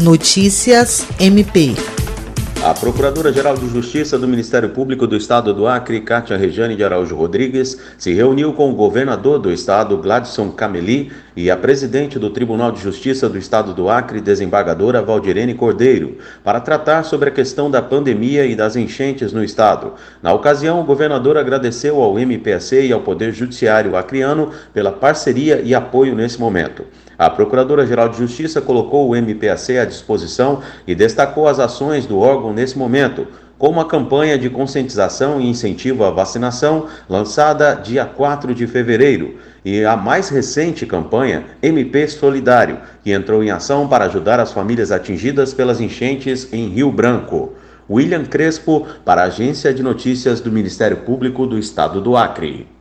Notícias MP. A Procuradora-Geral de Justiça do Ministério Público do Estado do Acre, Cátia Rejane de Araújo Rodrigues, se reuniu com o governador do estado, Gladson Cameli, e a presidente do Tribunal de Justiça do Estado do Acre, desembargadora Valdirene Cordeiro, para tratar sobre a questão da pandemia e das enchentes no estado. Na ocasião, o governador agradeceu ao MPSC e ao Poder Judiciário acreano pela parceria e apoio nesse momento. A Procuradora-Geral de Justiça colocou o MPAC à disposição e destacou as ações do órgão nesse momento, como a campanha de conscientização e incentivo à vacinação, lançada dia 4 de fevereiro, e a mais recente campanha, MP Solidário, que entrou em ação para ajudar as famílias atingidas pelas enchentes em Rio Branco. William Crespo, para a Agência de Notícias do Ministério Público do Estado do Acre.